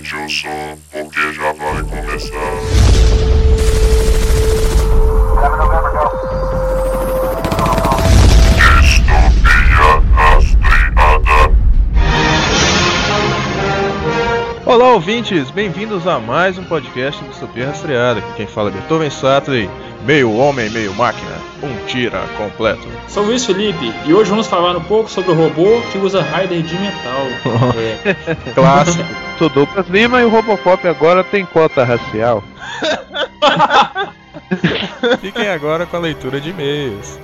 Aumente o som, porque já vai começar. Distopia rastreada. Olá, ouvintes! Bem-vindos a mais um podcast do Distopia Rastreada. Aqui quem fala é Beethoven Sattler, meio homem, meio máquina, um tira completo. Sou Luiz Felipe e hoje vamos falar um pouco sobre o robô que usa Raider de metal. É, Clássico. Sou Douglas Lima e o Robocop agora tem cota racial. Fiquem agora com a leitura de e-mails.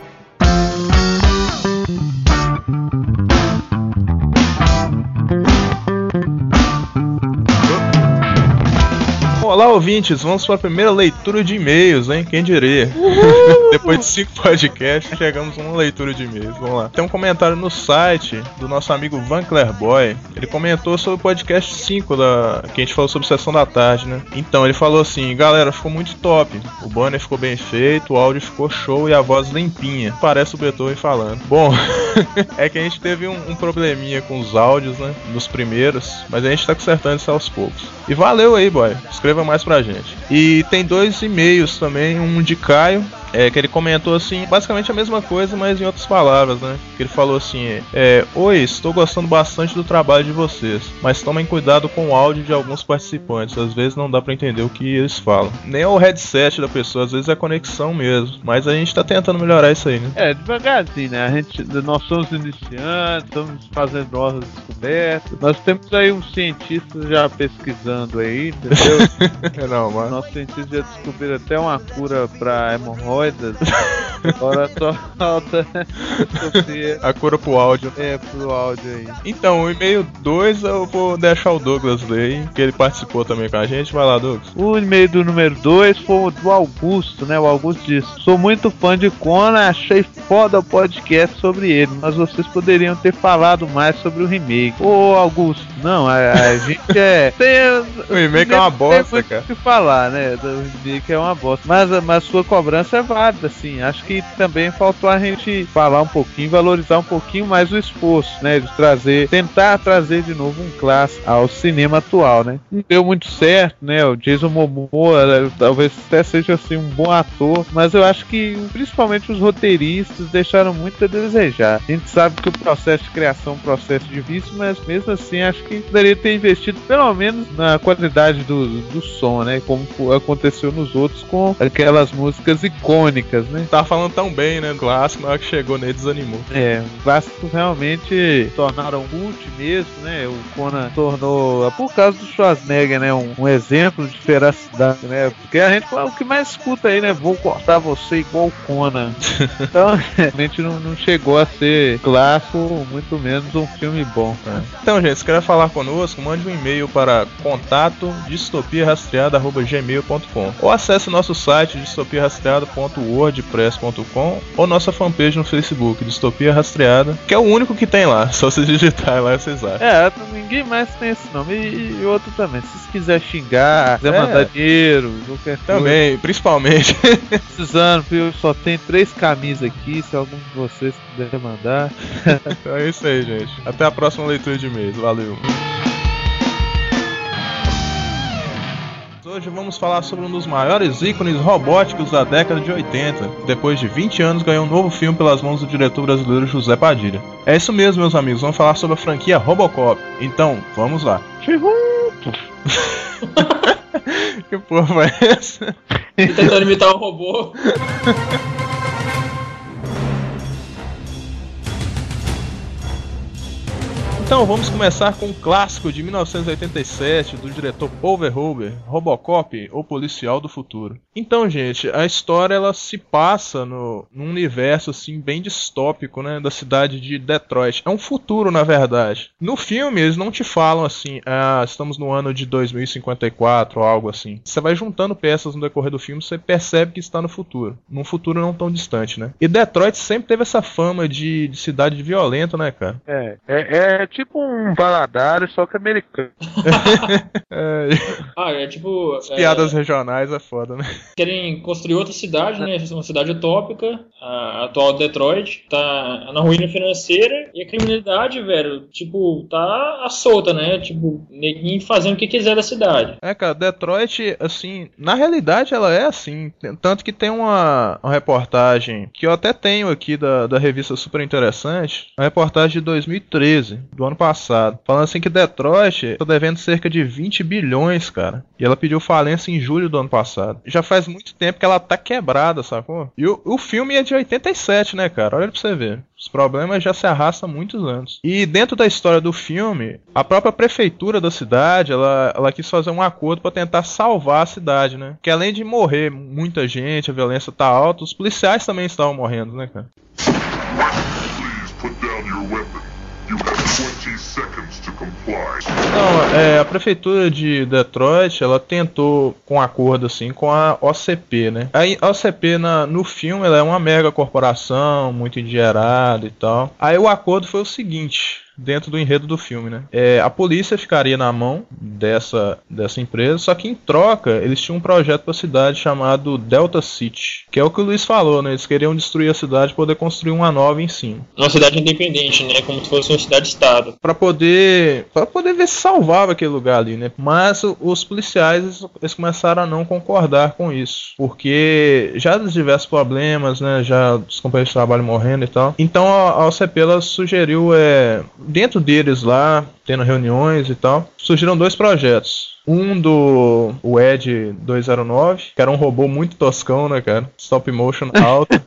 Olá, ouvintes! Vamos para a primeira leitura de e-mails, hein? Quem diria? Depois de cinco podcasts, chegamos a uma leitura de e-mails. Vamos lá. Tem um comentário no site do nosso amigo Van Clairboy. Ele comentou sobre o podcast 5 da... que a gente falou sobre Sessão da Tarde, né? Então, ele falou assim: galera, ficou muito top. O banner ficou bem feito, o áudio ficou show e a voz limpinha. Parece o Beethoven falando. Bom, é que a gente teve um, um probleminha com os áudios, né? Nos primeiros, mas a gente tá consertando isso aos poucos. E valeu aí, boy. Escreva mais pra gente. E tem dois e-mails também, um de Caio. É, que ele comentou assim, basicamente a mesma coisa, mas em outras palavras, né? Que ele falou assim: é, Oi, estou gostando bastante do trabalho de vocês, mas tomem cuidado com o áudio de alguns participantes, às vezes não dá pra entender o que eles falam. Nem é o headset da pessoa, às vezes é a conexão mesmo, mas a gente tá tentando melhorar isso aí, né? É, devagarzinho, né? A gente, nós somos iniciantes, estamos fazendo novas descobertas. Nós temos aí um cientista já pesquisando aí, entendeu? não, mas... Nossos cientistas já descobriram até uma cura pra hemorroidas. Agora só falta A cura pro áudio. é, pro áudio aí. Então, o e-mail 2 eu vou deixar o Douglas ler, hein, que ele participou também com a gente. Vai lá, Douglas. O e-mail do número 2 foi o do Augusto, né? O Augusto disse: Sou muito fã de Conan, achei foda o podcast sobre ele, mas vocês poderiam ter falado mais sobre o remake. Ô Augusto, não, a, a gente é. Tem, O remake é uma bosta, cara. o que falar, né? Do remake é uma bosta. Mas, mas sua cobrança é válida, assim. Acho que também faltou a gente falar um pouquinho, valorizar um pouquinho mais o esforço, né? De trazer, tentar trazer de novo um clássico ao cinema atual, né? Não deu muito certo, né? O Jason Momoa né, talvez até seja assim um bom ator, mas eu acho que principalmente os roteiristas deixaram muito a desejar. A gente sabe que o processo de criação é um processo difícil, mas mesmo assim acho que poderia ter investido pelo menos na qualidade do, do som, né? Como aconteceu nos outros com aquelas músicas icônicas, né? Tava falando tão bem, né? do Clássico, na hora que chegou nele desanimou. É, os clássicos realmente tornaram cult mesmo, né? O Conan tornou, por causa do Schwarzenegger, né? Um, um exemplo de feracidade, né? Porque a gente fala o que mais escuta aí, né? Vou cortar você igual o Conan. Então, realmente não, não chegou a ser clássico, muito menos um filme bom. né? Então, gente, se quer falar conosco, mande um e-mail para contato distopiarastreada.gmail.com ou acesse nosso site distopiarastreada.wordpress.com ou nossa fanpage no Facebook, Distopia Rastreada, que é o único que tem lá. Só vocês digitarem lá vocês acham. É, ninguém mais tem esse nome. E, e outro também. Se vocês quiserem xingar, quiser É. mandar dinheiro, qualquer coisa. Também, principalmente. precisando, viu? Só tem três camisas aqui, se algum de vocês puder mandar. então é isso aí, gente. Até a próxima leitura de e-mails. Valeu. Hoje vamos falar sobre um dos maiores ícones robóticos da década de 80. que Depois de 20 anos, ganhou um novo filme pelas mãos do diretor brasileiro José Padilha. É isso mesmo, meus amigos. Vamos falar sobre a franquia Robocop. Então, vamos lá. que porra foi essa? Ele tentando imitar o robô. Então vamos começar com um clássico de 1987 do diretor Paul Verhoeven, Robocop, o policial do futuro. Então, gente, a história ela se passa no num universo assim bem distópico, né, da cidade de Detroit. É um futuro, na verdade. No filme eles não te falam assim, ah, estamos no ano de 2054 ou algo assim. Você vai juntando peças no decorrer do filme, você percebe que está no futuro, num futuro não tão distante, né? E Detroit sempre teve essa fama de, de cidade violenta, né, cara? É, é, é tipo um Valadares, só que americano. É, Ah, é tipo. as é, piadas regionais é foda, né? querem construir outra cidade, né? Uma cidade utópica, a atual Detroit, tá na ruína financeira e a criminalidade, velho, tipo, tá à solta, né? Tipo, neguinho fazendo o que quiser da cidade. É, cara, Detroit, assim, na realidade ela é assim. Tanto que tem uma, uma reportagem que eu até tenho aqui da, da revista super interessante, uma reportagem de 2013, do ano passado, falando assim que Detroit tá devendo cerca de 20 bilhões, cara. E ela pediu falência em julho do ano passado. Já faz muito tempo que ela tá quebrada, sacou? E o, o filme é de 87, né, cara? Olha pra você ver. Os problemas já se arrastam há muitos anos. E dentro da história do filme, a própria prefeitura da cidade, ela, ela quis fazer um acordo para tentar salvar a cidade, né? Que além de morrer muita gente, a violência tá alta, os policiais também estavam morrendo, né, cara? Não, é, a prefeitura de Detroit, ela tentou com um acordo assim com a OCP, né? A OCP na, no filme ela é uma mega corporação, muito endinheirada e tal. Aí o acordo foi o seguinte, dentro do enredo do filme, né? É, a polícia ficaria na mão dessa, dessa empresa, só que em troca eles tinham um projeto para a cidade chamado Delta City, que é o que o Luiz falou, né? Eles queriam destruir a cidade para poder construir uma nova em cima. Uma cidade independente, né? Como se fosse uma cidade-estado. Pra poder para poder ver se salvava aquele lugar ali, né? Mas os policiais eles- começaram a não concordar com isso, porque já dos diversos problemas, né? Já os companheiros de trabalho morrendo e tal. Então a, a OCP ela sugeriu é dentro deles lá tendo reuniões e tal, surgiram dois projetos. Um do o Ed 209, que era um robô muito toscão, né, cara? Stop motion alto.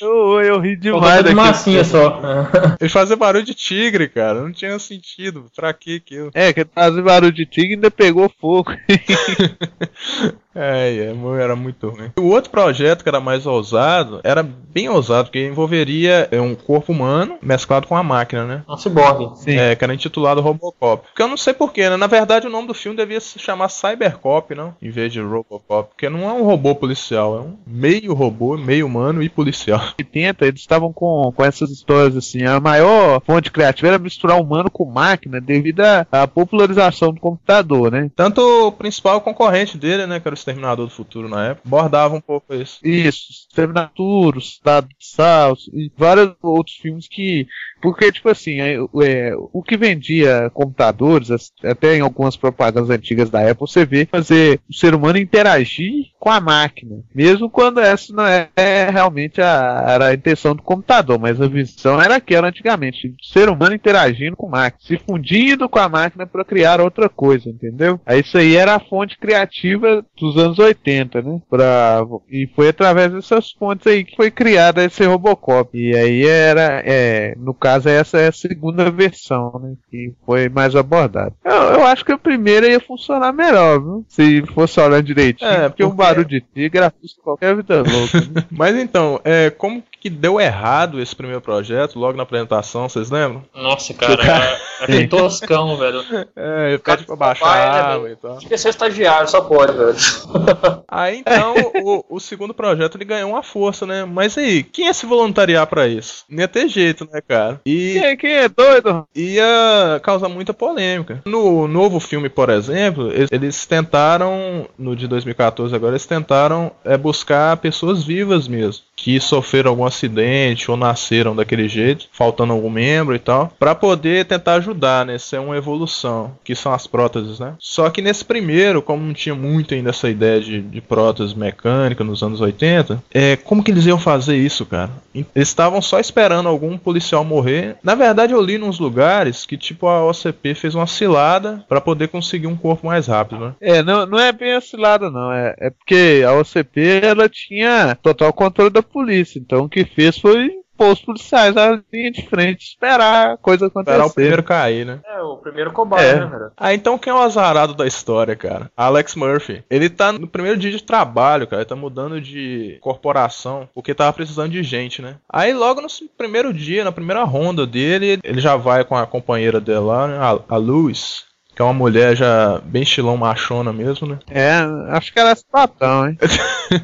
Eu, eu ri demais de massinha só. Ele fazia barulho de tigre, cara. Não tinha sentido. Pra que aquilo? É, que fazia barulho de tigre e ainda pegou fogo. É, é, era muito ruim. O outro projeto que era mais ousado, era bem ousado, porque envolveria é, um corpo humano mesclado com a máquina, né? Um ciborgue. Sim. É, que era intitulado Robocop. Porque eu não sei porquê, né? Na verdade, o nome do filme devia se chamar Cybercop, não? Em vez de Robocop. Porque não é um robô policial, é um meio robô, meio humano e policial. 80, eles estavam com, com essas histórias assim. A maior fonte criativa era misturar humano com máquina devido à, popularização do computador, né? Tanto o principal concorrente dele, né? Que era o Exterminador do Futuro na época, bordava um pouco isso. Isso, Terminator, Estado de Sal e vários outros filmes que. Porque, tipo assim, é, é, o que vendia computadores, até em algumas propagandas antigas da Apple, você vê fazer o ser humano interagir com a máquina. Mesmo quando essa não é, é realmente a, era a intenção do computador, mas a visão era aquela antigamente: o ser humano interagindo com a máquina, se fundindo com a máquina para criar outra coisa, entendeu? Aí isso aí era a fonte criativa dos anos 80, né? Pra, e foi através dessas fontes aí que foi criada esse Robocop. E aí era, é, no caso, essa é a segunda versão, né? Que foi mais abordada. Eu, eu acho que a primeira ia funcionar melhor, viu? Se fosse olhando direitinho. É, porque porque- barulho de tigre assusta qualquer vida louca. Mas então, é, como que deu errado esse primeiro projeto, logo na apresentação, vocês lembram? Nossa, cara. é- É aquele toscão, velho. É, ele Cara, pede pra baixar né, e tal. Devia ser estagiário, só pode, velho. Aí então o, o segundo projeto ele ganhou uma força, né? Mas aí, quem ia se voluntariar pra isso? Não ia ter jeito, né, cara? E quem, quem é doido? ia causar muita polêmica. No novo filme, por exemplo, eles, eles tentaram, no de 2014 agora, eles tentaram é, buscar pessoas vivas mesmo, que sofreram acidente ou nasceram daquele jeito, faltando algum membro e tal, pra poder tentar ajudar, né? Isso é uma evolução, que são as próteses, né? Só que nesse primeiro, como não tinha muito ainda essa ideia de, de prótese mecânica nos anos 80, é, como que eles iam fazer isso, cara? Eles estavam só esperando algum policial morrer. Na verdade, eu li nos lugares que, tipo, a OCP fez uma cilada pra poder conseguir um corpo mais rápido, né? É, não, não é bem cilada não. É, é porque a OCP ela tinha total controle da polícia. Então que fez foi pôr os policiais na linha de frente, esperar a coisa acontecer. Esperar o primeiro cair, né? É, o primeiro cobaia, É. né, velho? Ah, então quem é o azarado da história, cara? Alex Murphy. Ele tá no primeiro dia de trabalho, cara. Ele tá mudando de corporação, porque tava precisando de gente, né? Aí logo no primeiro dia, na primeira ronda dele, ele já vai com a companheira dele lá, né? A, a Luz. Que é uma mulher já bem estilão machona mesmo, né? É, acho que era sapatão, hein?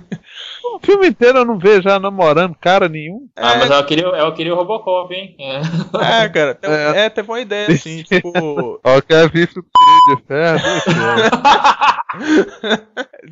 O filme inteiro eu não vejo já namorando cara nenhum. Ah, mas eu queria, eu queria o Robocop, hein? É. É, cara, tem- É. é, teve uma ideia assim, tipo. Ó, eu quero ver o Tirei de ferro.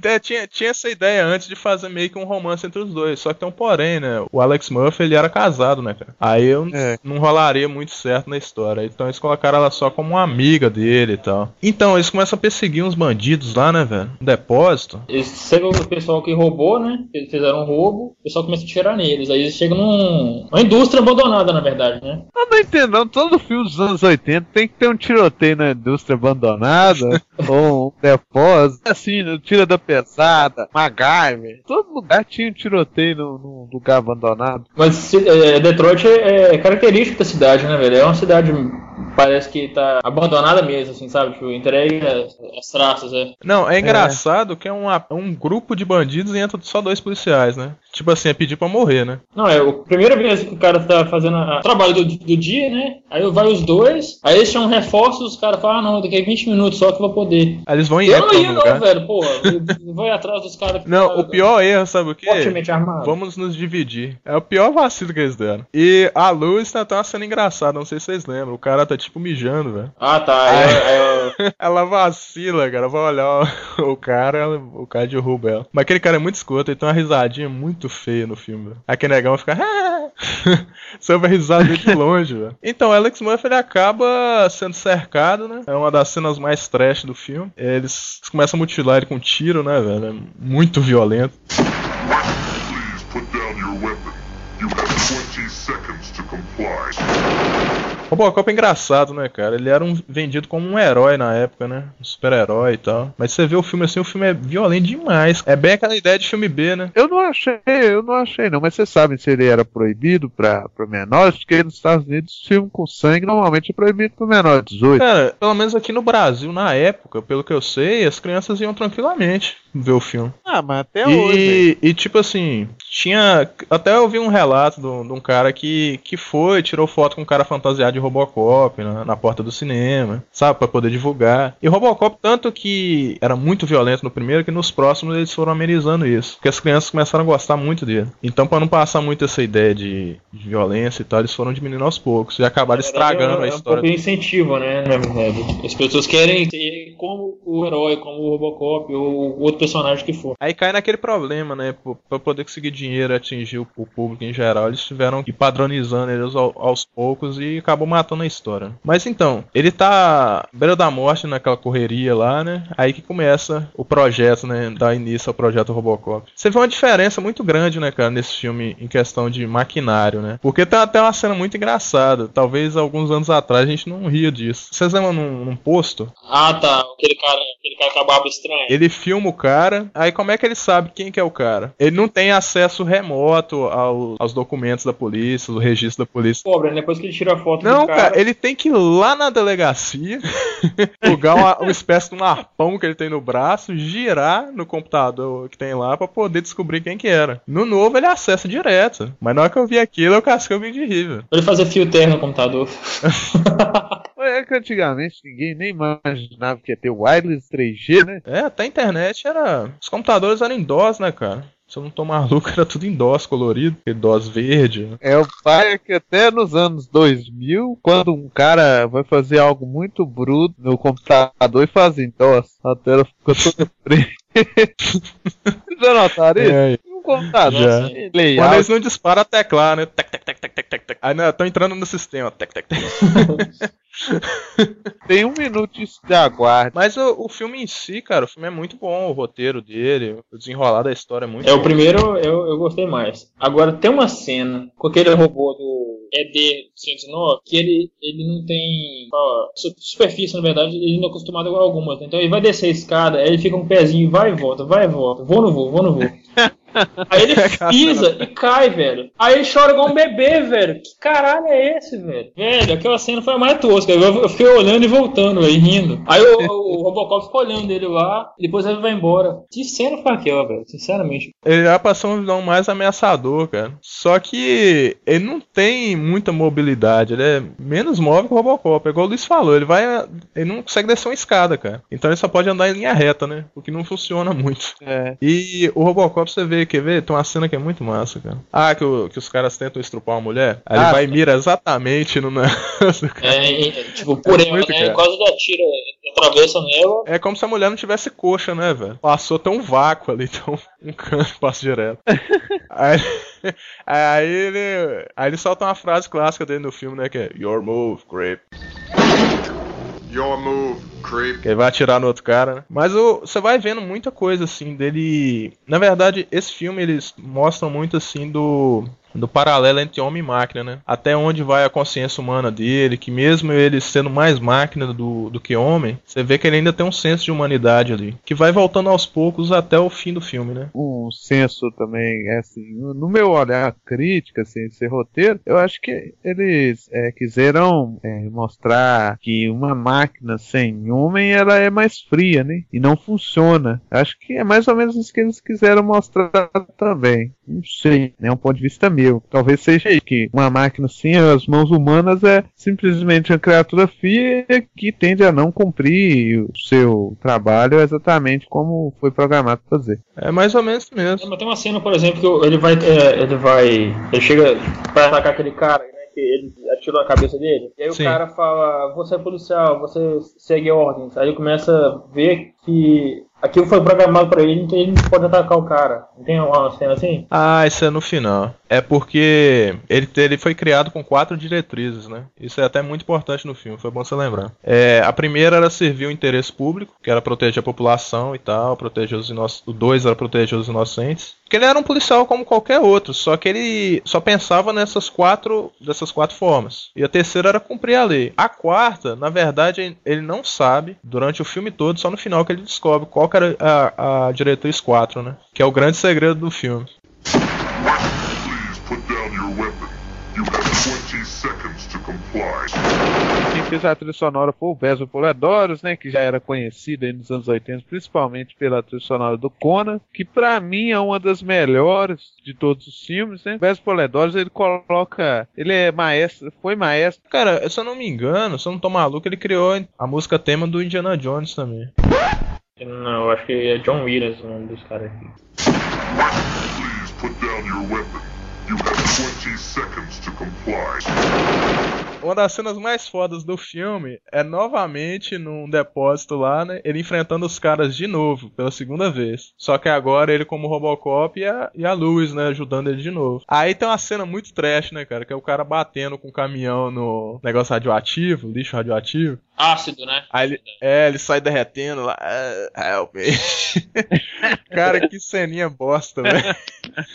É, tinha, tinha essa ideia antes de fazer meio que um romance entre os dois. Só que tem um porém, né? O Alex Murphy, ele era casado, né, cara? Aí eu É. não rolaria muito certo na história. Então eles colocaram ela só como uma amiga dele e tal. Então, eles começam a perseguir uns bandidos lá, né, velho? No depósito. Eles chegam o pessoal que roubou, né? Eles fizeram um roubo, o pessoal começa a tirar neles. Aí eles chegam num. Uma indústria abandonada, na verdade, né? Eu não entendo, não. Todo filme dos anos 80 tem que ter um tiroteio na indústria abandonada, ou um depósito, assim, no tira da pesada, MacGyver. Todo lugar tinha um tiroteio num lugar abandonado. Mas é, Detroit é, é característico da cidade, né, velho? É uma cidade, parece que tá abandonada mesmo, assim, sabe? Tipo, entregue as, as traças, é. Não, é engraçado que é uma- um grupo de bandidos e entra só dois policiais, né? Tipo assim, é pedir pra morrer, né? Não, é a primeira vez que o cara tá fazendo o trabalho do, do dia, né? Aí vai os dois, aí eles chamam reforços, os caras falam, ah, não, daqui a 20 minutos só que eu vou poder. Aí eles vão e Eu não ia, não, velho, porra. Vai atrás dos caras Não, o pior erro, sabe o quê? fortemente armado. Vamos nos dividir. É o pior vacilo que eles deram. E a luz tá, tá cena engraçada, não sei se vocês lembram. O cara tá tipo mijando, velho. Ah, tá. Aí, aí eu- Ela vacila, cara. Vai olhar o, o cara, o cara derruba ela. Mas aquele cara é muito escroto, ele tem uma risadinha muito feia no filme, velho. Aquele negão fica. Sobre a risada de longe, velho. Então, Alex Murphy ele acaba sendo cercado, né? É uma das cenas mais trash do filme. Eles começam a mutilar ele com tiro, né, velho? É muito violento. Please put down your weapon. You have 20 seconds to comply. Robocop é engraçado, né, cara? Ele era um, vendido como um herói na época, né? Um super-herói e tal. Mas você vê o filme assim, o filme é violento demais. É bem aquela ideia de filme B, né? Eu não achei, eu não achei não, mas vocês sabem se ele era proibido pra, pra menores, porque nos Estados Unidos filme com sangue normalmente é proibido pra menor de 18. Cara, pelo menos aqui no Brasil, na época, pelo que eu sei, as crianças iam tranquilamente ver o filme. Ah, mas até E, e, tipo assim, tinha. Até eu vi um relato de um de um cara que, que foi, tirou foto com um cara fantasiado de Robocop na, na porta do cinema, sabe? Pra poder divulgar. E Robocop, tanto que era muito violento no primeiro, que nos próximos eles foram amenizando isso. Porque as crianças começaram a gostar muito dele. Então, pra não passar muito essa ideia de, de violência e tal, eles foram diminuindo aos poucos. E acabaram estragando é, a é um história. pouco de incentivo, né, na verdade. As pessoas querem ser como o herói, como o Robocop ou o outro personagem que for. Aí cai naquele problema, né? pô, Pra poder conseguir dinheiro e atingir o, o público em geral, eles tiveram que ir padronizando eles ao- aos poucos e acabou matando a história. Mas então, ele tá beira da morte naquela correria lá, né? Aí que começa o projeto, né? Dá início ao projeto Robocop. Você vê uma diferença muito grande, né, cara, nesse filme em questão de maquinário, né? Porque tem até uma cena muito engraçada. Talvez alguns anos atrás a gente não ria disso. Vocês lembram num, num posto? Ah, tá. Aquele cara, aquele cara com a barba estranha. Ele filma o cara, aí como é que ele sabe quem que é o cara? Ele não tem acesso remoto ao- aos documentos da polícia, do registro da polícia. Pobre, né? depois que ele tira a foto Não, do cara. cara, ele tem que ir lá na delegacia, pegar uma, uma espécie de um arpão que ele tem no braço, girar no computador que tem lá pra poder descobrir quem que era. No novo ele acessa direto. Mas na hora que eu vi aquilo, eu casquei o vídeo de rir, ele fazer fio terra no computador. É que antigamente ninguém nem imaginava que ia ter wireless 3G, né? É, até a internet era. Os computadores eram em DOS, né, cara? Se eu não tô maluco, era tudo em DOS colorido, DOS verde. né? É o pai que até nos anos 2000, quando um cara vai fazer algo muito bruto no computador e faz em DOS, a tela ficou toda preta. Vocês já notaram isso? É, Um computador, Já. assim, Quando eles não disparam a teclar, né? Tec, tec, tec, tec, tec. Aí não, estão entrando no sistema. Tec, tec, tec. tem um minuto de aguardo. Mas o, o filme em si, cara, o filme é muito bom, o roteiro dele, o desenrolar da história é muito É, bom. o primeiro eu, eu gostei mais. Agora, tem uma cena com aquele robô do ED-109 que ele, ele não tem ó, su- superfície, na verdade, ele não é acostumado com algumas. né? Então ele vai descer a escada, aí ele fica um pezinho, vai e volta, vai e volta, vou no voo, vou no voo. Aí ele pisa e cai, velho. Aí ele chora igual um bebê, velho. Que caralho é esse, velho? Velho, aquela cena foi a mais tosca. Eu, eu fiquei olhando e voltando, aí rindo. Aí o, o Robocop ficou olhando ele lá, depois ele vai embora. Que cena foi aquela, velho? Sinceramente. Ele já passou um vilão mais ameaçador, cara. Só que ele não tem muita mobilidade, ele é menos móvel que o Robocop. É igual o Luiz falou, ele vai. Ele não consegue descer uma escada, cara. Então ele só pode andar em linha reta, né? O que não funciona muito. É. E o Robocop, você vê ver, quer ver? Tem uma cena que é muito massa, cara. Ah, que, o- que os caras tentam estrupar uma mulher. Aí Ah, ele vai e mira exatamente no negócio, cara. É, e- tipo, por É ela, muito, né? cara. Quase ele atira, atravessa nela. É como se a mulher não tivesse coxa, né, velho? Passou até um vácuo ali, então um cano passa direto. aí, aí ele. Aí ele solta uma frase clássica dele no filme, né? Que é Your move, creep. Your move, creep. Ele vai atirar no outro cara, né? Mas você vai vendo muita coisa assim dele. Na verdade, esse filme eles mostram muito assim do. Do paralelo entre homem e máquina, né? Até onde vai a consciência humana dele, que mesmo ele sendo mais máquina do, do que homem, você vê que ele ainda tem um senso de humanidade ali. Que vai voltando aos poucos até o fim do filme, né? um senso também, é assim, no meu olhar crítica, assim, esse roteiro, eu acho que eles é, quiseram é, mostrar que uma máquina sem homem, ela é mais fria, né? E não funciona. Acho que é mais ou menos isso que eles quiseram mostrar também. Não sei, né? Um ponto de vista meu. Talvez seja aí que uma máquina sem as mãos humanas é simplesmente uma criatura fria que tende a não cumprir o seu trabalho exatamente como foi programado para fazer. É mais ou menos mesmo. Mas tem uma cena, por exemplo, que ele vai. é, ele vai. Ele chega pra atacar aquele cara, né? Que ele atirou na cabeça dele. E aí Sim. o cara fala, você é policial, você segue ordens. Aí ele começa a ver que aquilo foi programado pra ele, então ele não pode atacar o cara. Não tem uma cena assim? Ah, isso é no final. É porque ele, ele foi criado com quatro diretrizes, né? Isso é até muito importante no filme, foi bom você lembrar. É, a primeira era servir o interesse público, que era proteger a população e tal, proteger os inocentes. O dois era proteger os inocentes. Porque ele era um policial como qualquer outro, só que ele só pensava nessas quatro, dessas quatro formas. E a terceira era cumprir a lei. A quarta, na verdade, ele não sabe durante o filme todo, só no final que ele descobre qual que era a, a diretriz 4, né? Que é o grande segredo do filme. Please put down your weapon. You have 20 seconds to comply. Quem fez a trilha sonora foi o Basil Poledouros, né, que já era conhecido aí nos anos 80, principalmente pela trilha sonora do Conan, que pra mim é uma das melhores de todos os filmes, né? Basil Poledouros, ele coloca, ele é maestro, foi maestro, Cara, se eu não me engano, se eu não tô maluco, ele criou a música tema do Indiana Jones também. Não, eu acho que é John Williams o nome dos caras aqui. Please put down your weapon. You have 20 seconds to comply. Uma das cenas mais fodas do filme é novamente num depósito lá, né? Ele enfrentando os caras de novo, pela segunda vez. Só que agora ele como Robocop e a, e a Luz, né? Ajudando ele de novo. Aí tem uma cena muito trash, né, cara? Que é o cara batendo com o caminhão no negócio radioativo, lixo radioativo. Ácido, né? Aí ele, é, ele sai derretendo lá. "Ah, Help me. cara, que ceninha bosta, velho.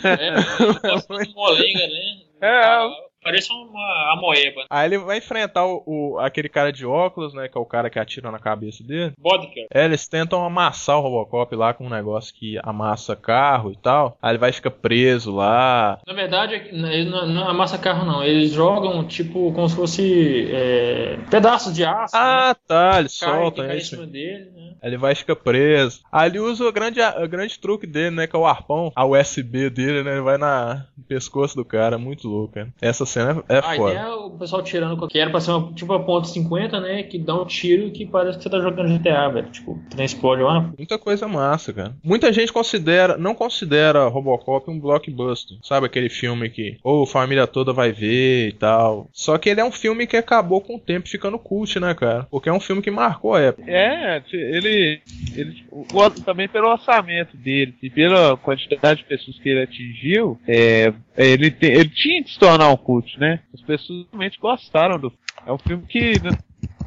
É, parece uma molenga, né? É. Parece uma amoeba. Aí ele vai enfrentar o, o- aquele cara de óculos, né? Que é o cara que atira na cabeça dele. Vodka. É, eles tentam amassar o Robocop lá com um negócio que amassa carro e tal. Aí ele vai ficar preso lá. Na verdade, ele não, não amassa carro, não. Eles jogam, tipo, como se fosse é, pedaços de aço. né? Ah, tá, ele Cai- solta, cai né? em isso. cima dele, né? Aí ele vai ficar preso. Aí ele usa o grande, o grande truque dele, né? Que é o arpão, a USB dele, né? Ele vai na, no pescoço do cara. Muito louco, cara. Essa cena é, é A foda. ideia é o pessoal tirando qualquer. Era pra ser uma, tipo a ponto 50, né? Que dá um tiro que parece que você tá jogando GTA, velho. Tipo, trem explode lá. Muita coisa massa, cara. Muita gente considera, não considera Robocop um blockbuster. Sabe aquele filme que ou a família toda vai ver e tal. Só que ele é um filme que acabou com o tempo ficando cult, né, cara? Porque é um filme que marcou a época. É, ele, ele o- o- também pelo orçamento dele e pela quantidade de pessoas que ele atingiu, é, ele, te- ele tinha que se tornar um cult, né? As pessoas realmente gostaram do É um filme que n-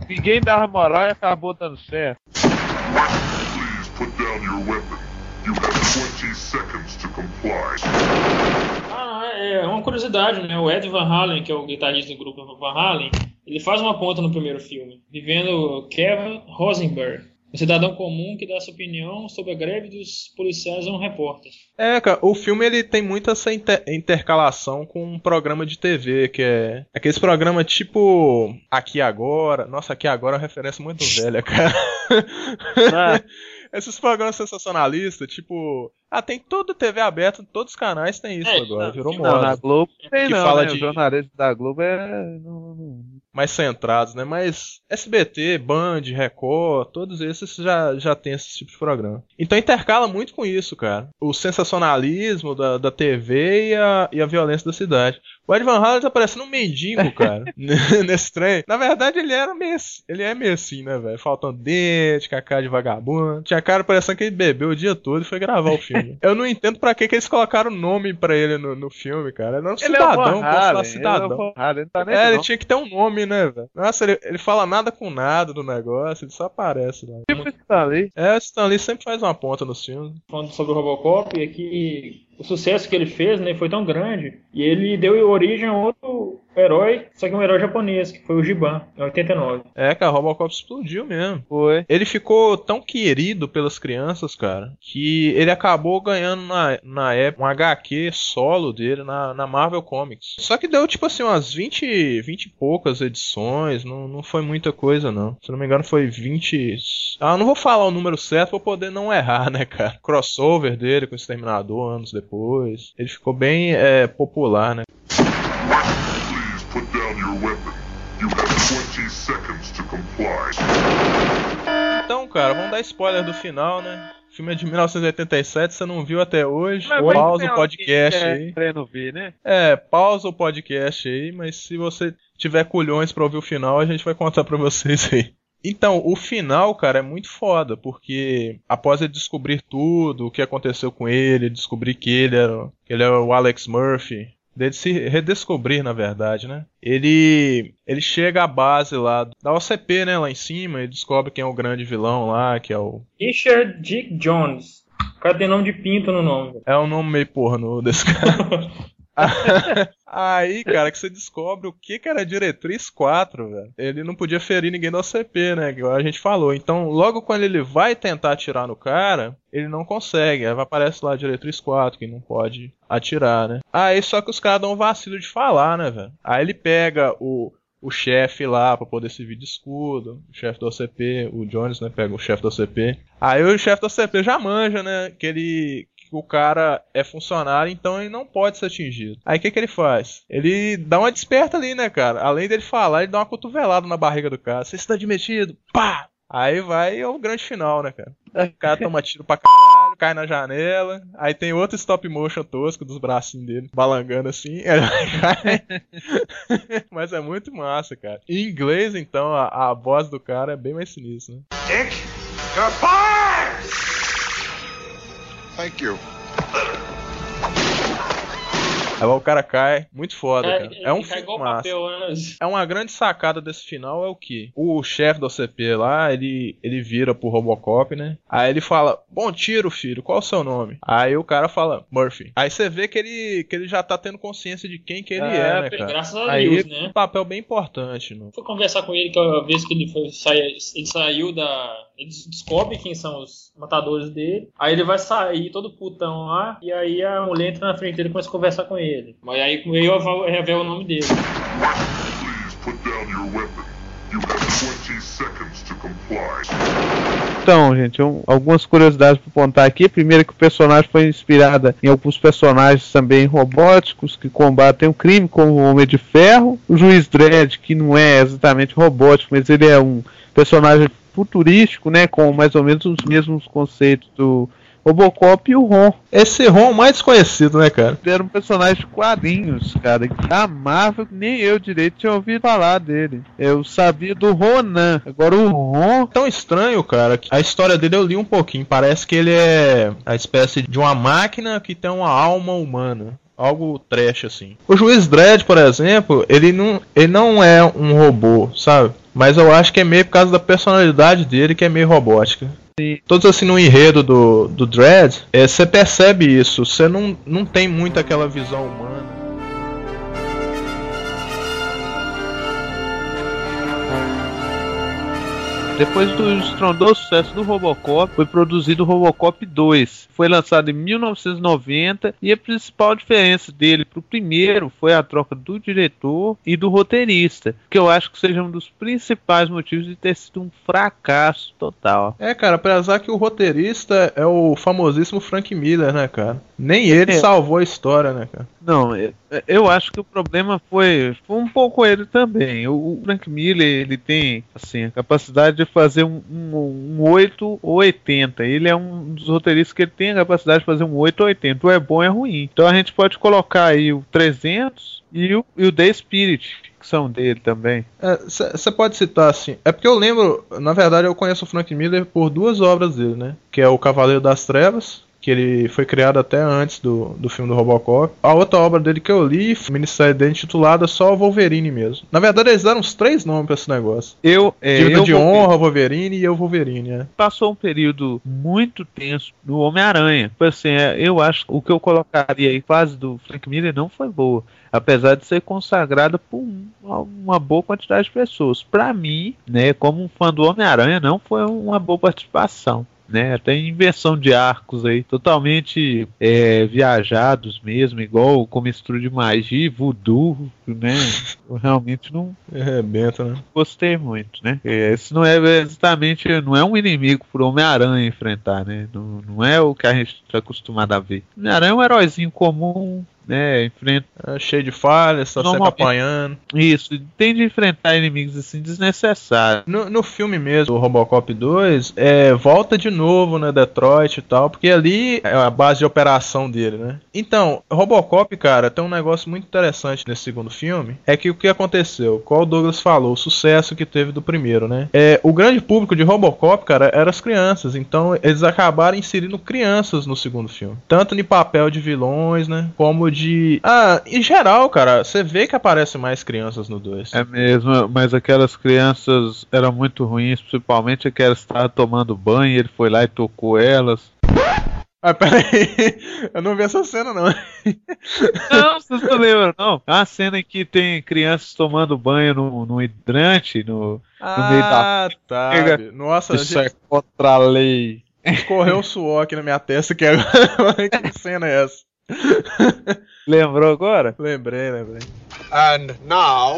ninguém dava moral e acabou dando certo. Please put down your weapon. You have 20 seconds to comply. Ah, é uma curiosidade, né? O Ed Van Halen, que é o guitarrista do grupo Van Halen, ele faz uma ponta no primeiro filme, vivendo Kevin Rosenberg, um cidadão comum que dá sua opinião sobre a greve dos policiais a um repórter. É, cara, o filme ele tem muito essa inter- intercalação com um programa de TV, que é aqueles programas tipo Aqui Agora. Nossa, Aqui Agora é uma referência muito velha, cara. Ah, Esses programas sensacionalistas, tipo. Ah, tem todo TV aberta, todos os canais tem isso É, agora, não, virou não, não, na moda. Globo tem Que não, fala né? de- O jornalista da Globo é, não- não mais centrados, né? Mas SBT, Band, Record, todos esses já, já tem esse tipo de programa. Então intercala muito com isso, cara. O sensacionalismo da, da TV e a, e a violência da cidade. O Ed Van Halen tá parecendo um mendigo, cara, nesse trem. Na verdade, ele era meio, ele é meio assim, né, velho? Faltando dente, com a cara de vagabundo. Tinha cara parecendo que ele bebeu o dia todo e foi gravar o filme. Eu não entendo pra que, que eles colocaram o nome pra ele no, no filme, cara. Ele era um Ele cidadão, é um o cidadão. Ele, tá nem É, ele não. tinha que ter um nome, né, velho? Nossa, ele, ele fala nada com nada do negócio, ele só aparece lá. Tipo Stanley. É, o Stan Lee sempre faz uma ponta nos filmes. falando sobre o Robocop é que o sucesso que ele fez né, foi tão grande e ele deu origem a outro herói, só que um herói japonês, que foi o Giban, em 89. É, cara, Robocop explodiu mesmo. Foi. Ele ficou tão querido pelas crianças, cara, que ele acabou ganhando na, na época um HQ solo dele na, na Marvel Comics. Só que deu tipo assim umas 20, 20 e poucas edições, não, não foi muita coisa não. Se não me engano foi 20. Ah, não vou falar o número certo pra poder não errar, né, cara? Crossover dele com o Exterminador anos depois. Ele ficou bem é, popular, né? Então, cara, vamos dar spoiler do final, né? O filme é de 1987, você não viu até hoje. Mas pausa o podcast aí. Ver, né? É, pausa o podcast aí, mas se você tiver culhões pra ouvir o final, a gente vai contar pra vocês aí. Então, o final, cara, é muito foda, porque após ele descobrir tudo, o que aconteceu com ele, descobrir que ele era, que ele é o Alex Murphy, dele se redescobrir, na verdade, né? Ele ele chega à base lá da OCP, né, lá em cima, e descobre quem é o grande vilão lá, que é o Richard Dick Jones. O cara tem nome de pinto no nome. é um nome meio pornô desse cara. Aí, cara, que você descobre o que, que era diretriz 4, velho. Ele não podia ferir ninguém da OCP, né? Igual a gente falou. Então, logo quando ele vai tentar atirar no cara, ele não consegue. Aí aparece lá diretriz 4, que não pode atirar, né? Aí só que os caras dão um vacilo de falar, né, velho? Aí ele pega o, o chefe lá pra poder servir de escudo, o chefe da OCP, o Jones, né, pega o chefe da OCP. Aí o chefe da OCP já manja, né, que ele que o cara é funcionário, então ele não pode ser atingido. Aí o que que ele faz? Ele dá uma desperta ali, né, cara? Além dele falar, ele dá uma cotovelada na barriga do cara. Você está admitido? Pá! Aí vai o grande final, né, cara? O cara toma tiro pra caralho, cai na janela. Aí tem outro stop motion tosco dos bracinhos dele, balangando assim. Mas é muito massa, cara. Em inglês, então, a, a voz do cara é bem mais sinistra, né? Dick, you're fired! Thank you. Aí o cara cai, muito foda, cara. ele É um filme igual massa. papel, né? É uma grande sacada desse final é o que? O chefe da OCP lá, ele, ele vira pro Robocop, né? Aí ele fala, bom tiro, filho, qual o seu nome? Aí o cara fala, Murphy. Aí você vê que ele, que ele já tá tendo consciência de quem que ele É, é, né, cara? Graças a Aí Deus, um né? papel bem importante, no... Fui conversar com ele que a vez que ele foi sair, ele saiu da. Ele des- descobre quem são os matadores dele. Aí ele vai sair todo putão lá. E aí a mulher entra na frente dele e começa a conversar com ele. Mas aí com ele eu revelo o nome dele. Please put down your weapon. You have 20 seconds to comply. Então, gente, um- algumas curiosidades para contar aqui. Primeiro que o personagem foi inspirada em alguns personagens também robóticos que combatem o crime, como o Homem de Ferro. O Juiz Dredd, que não é exatamente robótico, mas ele é um personagem futurístico, né, com mais ou menos os mesmos conceitos do Robocop e o Ron. Esse Ron mais desconhecido, né, cara? Era um personagem de quadrinhos, cara, que amava, que nem eu direito tinha ouvido falar dele. Eu sabia do Ronan. Agora o Ron Tão estranho, cara, que a história dele eu li um pouquinho. Parece que ele é a espécie de uma máquina que tem uma alma humana. Algo trash, assim. O Juiz Dredd, por exemplo, ele não, ele não é um robô, sabe? Mas eu acho que é meio por causa da personalidade dele que é meio robótica. Todos assim no enredo do, do Dredd, é, você percebe isso. Você não, não tem muito aquela visão humana. Depois do estrondoso sucesso do Robocop, foi produzido o Robocop 2. Foi lançado em 1990 e a principal diferença dele pro primeiro foi a troca do diretor e do roteirista, que eu acho que seja um dos principais motivos de ter sido um fracasso total. É, cara, apesar que o roteirista é o famosíssimo Frank Miller, né, cara? Nem ele É. salvou a história, né, cara? Não, eu, eu acho que o problema foi, foi um pouco ele também. O, o Frank Miller, ele tem assim, a capacidade de fazer um, um, um 8 ou 80. Ele é um dos roteiristas que ele tem a capacidade de fazer um 8 ou 80. O é bom é ruim. Então a gente pode colocar aí o 300 e o, e o The Spirit, que são dele também. Você pode citar assim. É porque eu lembro, na verdade, eu conheço o Frank Miller por duas obras dele, né? Que é o Cavaleiro das Trevas, que ele foi criado até antes do, do filme do Robocop. A outra obra dele que eu li, foi minissérie dele intitulada só Wolverine mesmo. Na verdade, eles deram uns três nomes pra esse negócio. Eu, é, Dívida eu de vou- honra, Wolverine e eu Wolverine, é. passou um período muito tenso no Homem-Aranha. Tipo assim, é, eu acho que o que eu colocaria aí, fase do Frank Miller não foi boa. Apesar de ser consagrada por um- uma boa quantidade de pessoas. Pra mim, né, como um fã do Homem-Aranha, não foi uma boa participação. Né, tem inversão de arcos aí, totalmente é, viajados mesmo, igual com mistura de magia e voodoo, né? Eu realmente não, Arrebenta, né? gostei muito, né? É, Esse não é exatamente, não é um inimigo pro Homem-Aranha enfrentar, né? Não, não é o que a gente está acostumado a ver. Homem-Aranha é um heróizinho comum, né? Enfrenta É cheio de falhas, tá sempre apanhando. isso, tem de enfrentar inimigos assim desnecessários. No, no filme mesmo, o Robocop 2, é, volta de novo, né, Detroit e tal, porque ali é a base de operação dele, né? Então, Robocop, cara, tem um negócio muito interessante nesse segundo filme, é que o que aconteceu, qual o Douglas falou, o sucesso que teve do primeiro, né? É, o grande público de Robocop, cara, eram as crianças, então eles acabaram inserindo crianças no segundo filme, tanto no papel de vilões, né, como de... Ah, em geral, cara, você vê que aparecem mais crianças no 2. É mesmo, mas aquelas crianças eram muito ruins, principalmente aquelas que estavam tomando banho, ele foi lá e tocou elas. Ah, peraí. Eu não vi essa cena, não. Não, vocês não lembram, não. É uma cena em que tem crianças tomando banho no, no hidrante, no, Ah, meio da- tá. Pega- Nossa, Isso gente, é contra a lei. correu um suor aqui na minha testa que agora. que cena é essa? Lembrou agora? Lembrei, lembrei. And now,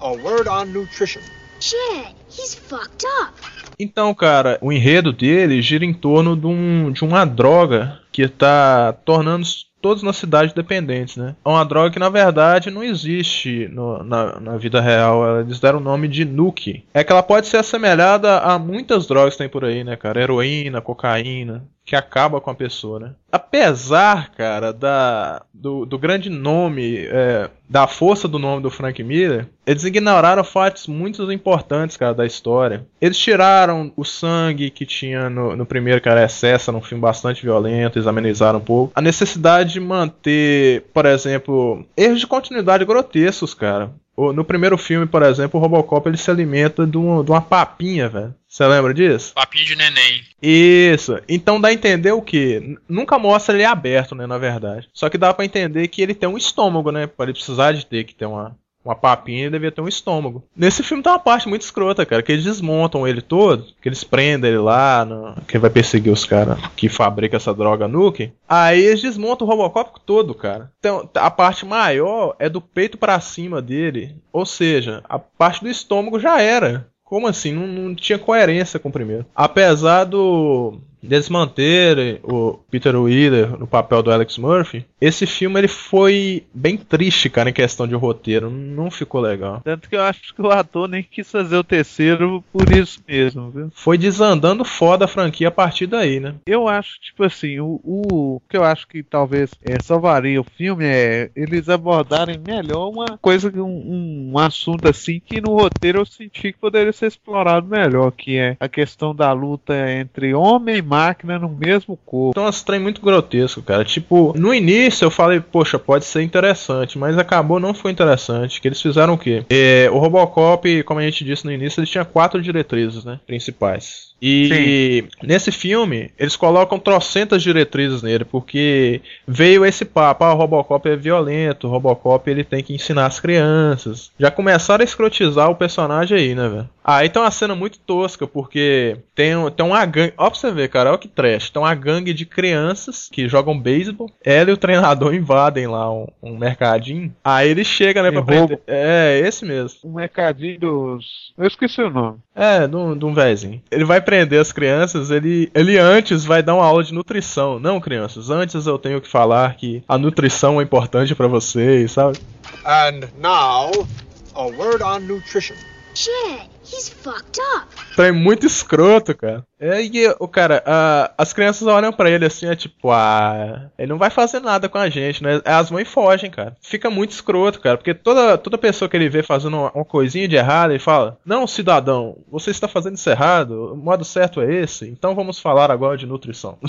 a word on nutrition. Shit, he's fucked up. Então, cara, o enredo dele gira em torno de, um, de uma droga que tá tornando todos na cidade dependentes, né? É uma droga que na verdade não existe no- na, na vida real. Eles deram o nome de Nuke. É que ela pode ser assemelhada a muitas drogas que tem por aí, né, cara? Heroína, cocaína, que acaba com a pessoa, né? Apesar, cara, da, do, do grande nome, é, da força do nome do Frank Miller, eles ignoraram fatos muito importantes, cara, da história. Eles tiraram o sangue que tinha no, no primeiro, cara, excesso, num filme bastante violento, eles amenizaram um pouco. A necessidade de manter, por exemplo, erros de continuidade grotescos, cara. No primeiro filme, por exemplo, o Robocop ele se alimenta de, um- de uma papinha, velho. Você lembra disso? Papinho de neném. Isso. Então dá a entender o quê? N- Nunca mostra ele aberto, né, na verdade. Só que dá pra entender que ele tem um estômago, né? Pra ele precisar de ter que ter uma, uma papinha, ele devia ter um estômago. Nesse filme tem uma parte muito escrota, cara, que eles desmontam ele todo, que eles prendem ele lá, no- que vai perseguir os caras que fabricam essa droga nuke. Aí eles desmontam o Robocop todo, cara. Então, a parte maior é do peito pra cima dele, ou seja, a parte do estômago já era. Como assim? Não, não tinha coerência com o primeiro. Apesar do deles manterem o Peter Wheeler no papel do Alex Murphy, esse filme ele foi bem triste, cara, em questão de roteiro. Não ficou legal. Tanto que eu acho que o ator nem quis fazer o terceiro por isso mesmo, viu? Foi desandando foda a franquia a partir daí, né? Eu acho, tipo assim, o, o que eu acho que talvez é, salvaria o filme é eles abordarem melhor uma coisa, um, um assunto assim que no roteiro eu senti que poderia ser explorado melhor, que é a questão da luta entre homem e máquina no mesmo corpo. Então, esse trem muito grotesco, cara. Tipo, no início eu falei, poxa, pode ser interessante, mas acabou não foi interessante. Que eles fizeram o quê? É, o Robocop, como a gente disse no início, ele tinha quatro diretrizes, né? Principais. E nesse filme, eles colocam trocentas diretrizes nele, porque veio esse papo, ah, o Robocop é violento, o Robocop ele tem que ensinar as crianças. Já começaram a escrotizar o personagem aí, né, velho? Aí tem uma cena muito tosca, porque tem, tem uma gangue. Ó, pra você ver, cara, olha que trash. Tem uma gangue de crianças que jogam beisebol. Ela e o treinador invadem lá um, um mercadinho. Aí ele chega, né, pra prender. É, esse mesmo. Um mercadinho dos. Eu esqueci o nome. É, de um, de um vézinho. Ele vai prender as crianças, ele, ele antes vai dar uma aula de nutrição. Não, crianças, antes eu tenho que falar que a nutrição é importante pra vocês, sabe? And now, a word on nutrition. Shit, he's fucked up. Trem muito escroto, cara. É, e o cara, a- as crianças olham pra ele assim, é tipo, ah, ele não vai fazer nada com a gente, né? As mães fogem, cara. Fica muito escroto, cara, porque toda, toda pessoa que ele vê fazendo uma, uma coisinha de errado, ele fala: Não, cidadão, você está fazendo isso errado, o modo certo é esse, então vamos falar agora de nutrição.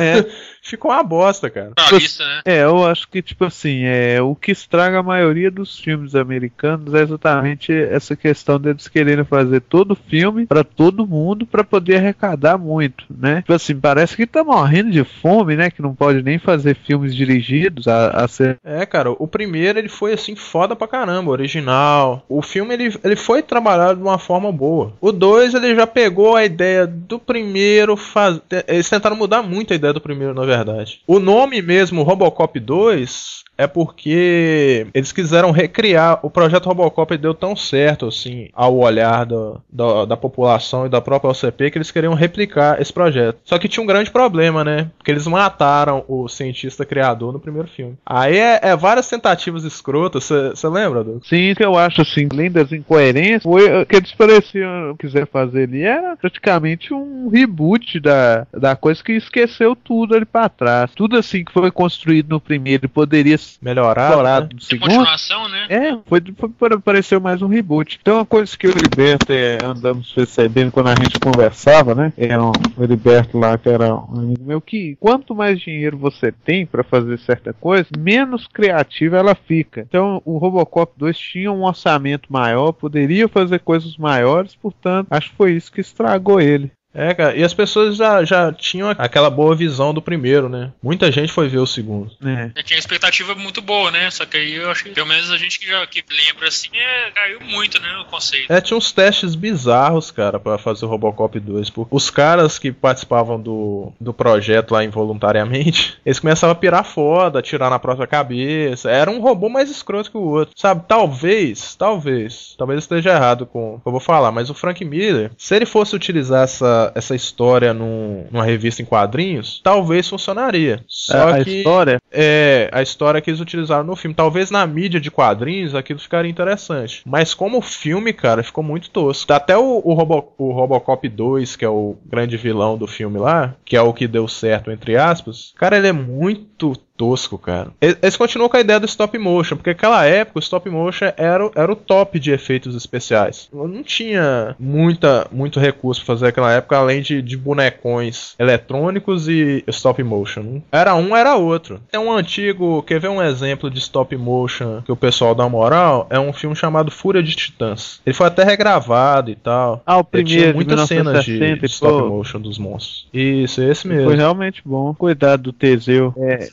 É. Ficou uma bosta, cara. Jornalista, né? É, eu acho que, tipo assim, é, o que estraga a maioria dos filmes americanos é exatamente essa questão deles quererem fazer todo filme pra todo mundo pra poder arrecadar muito, né? Tipo assim, parece que tá morrendo de fome, né? Que não pode nem fazer filmes dirigidos a, a ser. É, cara, o primeiro ele foi assim foda pra caramba, original. O filme ele, ele foi trabalhado de uma forma boa. O dois ele já pegou a ideia do primeiro, faz... eles tentaram mudar muito a ideia do primeiro, na verdade. O nome mesmo, Robocop 2, é porque eles quiseram recriar o projeto Robocop e deu tão certo assim ao olhar do- da, da população e da própria OCP que eles queriam replicar esse projeto. Só que tinha um grande problema, né? Porque eles mataram o cientista criador no primeiro filme. Aí é, é várias tentativas escrotas, você lembra, Douglas? Sim, que eu acho assim, além das incoerências, foi o que eles pareciam quiser fazer ali era praticamente um reboot da, da coisa que esqueceu tudo ali pra trás. Tudo assim que foi construído no primeiro e poderia explorado né? no segundo. continuação, né? É, foi, foi para parecer mais um reboot. Então, uma coisa que eu e o Heriberto é, andamos percebendo quando a gente conversava, né? Era um, o Heriberto lá, que era um amigo meu, que quanto mais dinheiro você tem para fazer certa coisa, menos criativa ela fica. Então, o Robocop 2 tinha um orçamento maior, poderia fazer coisas maiores, portanto, acho que foi isso que estragou ele. É, cara, e as pessoas já, já tinham aquela boa visão do primeiro, né? Muita gente foi ver o segundo. né? Já tinha expectativa muito boa, né? Só que aí eu acho que, pelo menos a gente que já que lembra assim, é, caiu muito, né? O conceito. É, tinha uns testes bizarros, cara, pra fazer o Robocop 2. Por... Os caras que participavam do, do projeto lá involuntariamente, eles começavam a pirar foda, atirar na própria cabeça. Era um robô mais escroto que o outro. Sabe, talvez, talvez, talvez eu esteja errado com o que eu vou falar, mas o Frank Miller, se ele fosse utilizar essa, essa história num, numa revista em quadrinhos, talvez funcionaria. Só a, a que história é a história que eles utilizaram no filme. Talvez na mídia de quadrinhos aquilo ficaria interessante. Mas como filme, cara, ficou muito tosco. Até o, o, Robo- o Robocop 2, que é o grande vilão do filme lá, que é o que deu certo, entre aspas, cara, ele é muito tosco, cara. Eles continuam com a ideia do stop motion, porque naquela época o stop motion era, o- era o top de efeitos especiais. Não tinha muita, muito recurso pra fazer naquela época, além de, de bonecões eletrônicos e stop motion. Era um, era outro. Tem um antigo, quer ver um exemplo de stop motion que o pessoal dá moral? É um filme chamado Fúria de Titãs. Ele foi até regravado e tal. Ah, o Ele tinha primeiro, de muitas cenas de 1960 e stop pô, motion dos monstros. Isso, esse mesmo. Foi realmente bom. Cuidado do Teseu. É,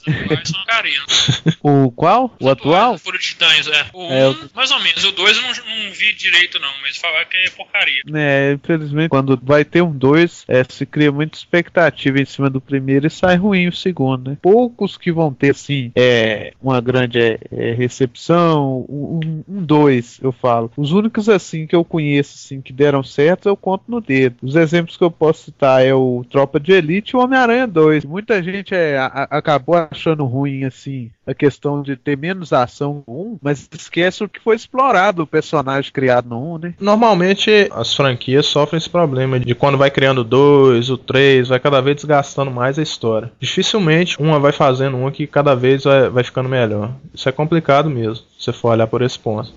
Carinho. o qual? O atual? Furo de Titãs, é. O É, 1, mais ou menos. O 2 eu não, não vi direito, não. Mas falar que é porcaria. É, infelizmente, quando vai ter um 2, se cria muita expectativa em cima do primeiro e sai ruim o segundo, né? Poucos que vão ter, assim, é, uma grande é, é, recepção, um 2, eu falo. Os únicos, assim, que eu conheço, assim, que deram certo, eu conto no dedo. Os exemplos que eu posso citar é o Tropa de Elite e o Homem-Aranha 2. Muita gente é, a- acabou achando ruim, assim, a questão de ter menos ação no 1, mas esquece o que foi explorado o personagem criado no 1, né? Normalmente as franquias sofrem esse problema de quando vai criando dois, o três, vai cada vez desgastando mais a história. Dificilmente uma vai fazendo uma que cada vez vai, vai ficando melhor. Isso é complicado mesmo, se você for olhar por esse ponto.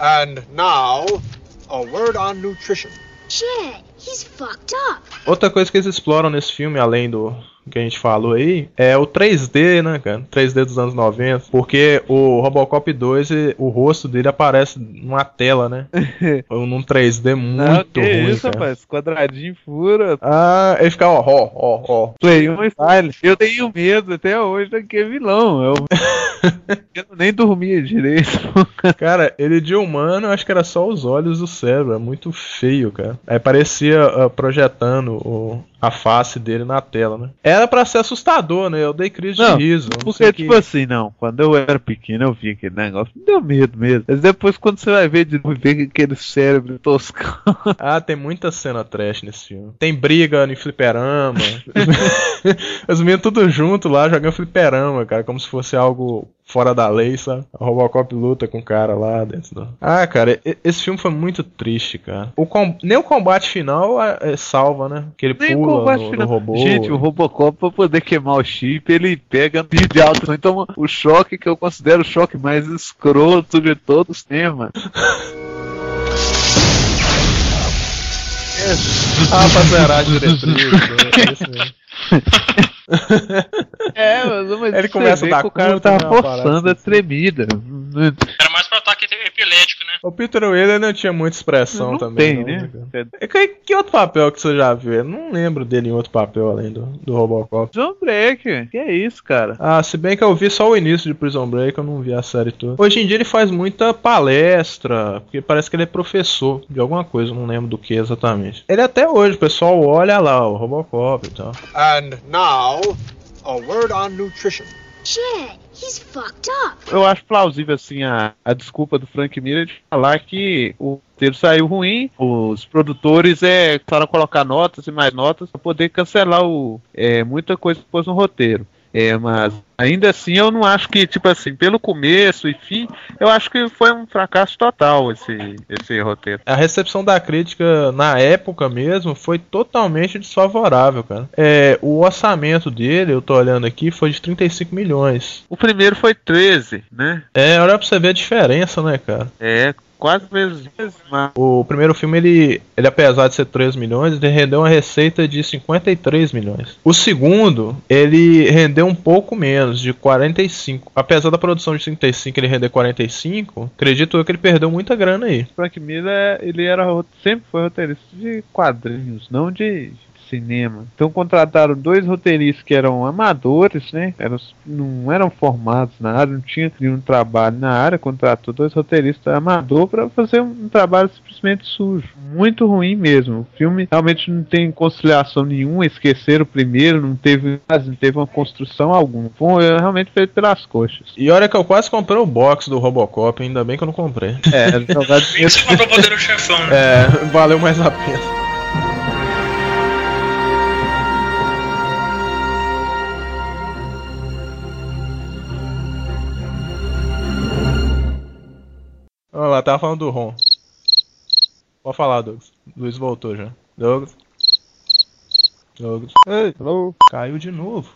And now, a word on nutrition. Shit, He's fucked up. Outra coisa que eles exploram nesse filme, além do que a gente falou aí, é o 3D, né, cara? 3D dos anos 90. Porque o Robocop 2, e- o rosto dele aparece numa tela, né? Num 3D muito Não, que ruim, isso, cara. rapaz. Quadradinho fura. Ah, ele fica, ó, ó, ó, ó. Play 1 style. Eu tenho medo até hoje daquele vilão. Eu, eu nem dormia direito. Cara, ele de humano, eu acho que era só os olhos e o cérebro. É muito feio, cara. Aí parecia ah, projetando o- a face dele na tela, né? Era pra ser assustador, né? Eu dei crise Não, de riso. Porque, que- tipo assim, não, quando eu era pequeno eu vi aquele negócio, me deu medo mesmo. Mas depois quando você vai ver de novo, ver aquele cérebro toscão. Ah, tem muita cena trash nesse filme. Tem briga no fliperama. Os meninos tudo junto lá jogando fliperama, cara, como se fosse algo fora da lei, sabe? A Robocop luta com o cara lá dentro do... Ah, cara, esse filme foi muito triste, cara. O com- Nem o combate final é, é salva, né? Que ele Nem pula combate no, no final. robô. Gente, o Robocop pra poder queimar o chip, ele pega de alto. Então o choque que eu considero o choque mais escroto de todos os temas. Ah, pra zerar né? É isso mesmo. É, mas, mas Ele você começa a dar que o cara tá né, forçando a tremida. Era mais pra ataque epilético, né? O Peter Wheeler não tinha muita expressão Não também. tem, não, né? cara? E Que, que outro papel que você já viu? Eu não lembro dele em outro papel além do, do Robocop. John Break, que é isso, cara? Ah, se bem que eu vi só o início de Prison Break, eu não vi a série toda. Hoje em dia ele faz muita palestra, porque parece que ele é professor de alguma coisa, não lembro do que exatamente. Ele até hoje, o pessoal olha lá, o Robocop e tal. And now, a word on nutrition. Shit, he's fucked up. Eu acho plausível, assim, a, a desculpa do Frank Miller de falar que o roteiro saiu ruim, os produtores é, começaram a colocar notas e mais notas para poder cancelar o, é, muita coisa que pôs no roteiro. É, mas ainda assim eu não acho que, tipo assim, pelo começo e fim, eu acho que foi um fracasso total esse, esse roteiro. A recepção da crítica na época mesmo foi totalmente desfavorável, cara. É, o orçamento dele, eu tô olhando aqui, foi de 35 milhões. O primeiro foi 13, né? É, olha pra você ver a diferença, né, cara? É, quase vezes mais. O primeiro filme, ele, ele apesar de ser 3 milhões, ele rendeu uma receita de 53 milhões. O segundo, ele rendeu um pouco menos, de 45. Apesar da produção de 35 ele render 45, acredito eu que ele perdeu muita grana aí. Frank Miller, ele era sempre foi roteirista de quadrinhos, não de cinema. Então contrataram dois roteiristas que eram amadores, né? Eram, não eram formados na área, não tinha nenhum trabalho na área. Contratou dois roteiristas amador para fazer um trabalho simplesmente sujo, muito ruim mesmo. O filme realmente não tem conciliação nenhuma. Esqueceram o primeiro, não teve quase não teve uma construção alguma. Foi realmente feito pelas coxas. E olha que eu quase comprei o box do Robocop, ainda bem que eu não comprei. É, que você comprou o poder do chefão, né? É, valeu mais a pena. Vamos lá, tava falando do Ron. Pode falar, Douglas. Luiz voltou já. Douglas. Douglas. Ei, hello. Caiu de novo.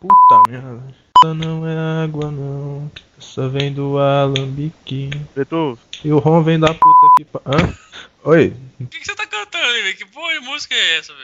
Puta merda. Essa não é água não. Essa vem do alambique. Beethoven. E o Ron vem da puta que. pa- Hã? Oi. O que, que você tá cantando aí, velho? Que porra de música é essa, velho?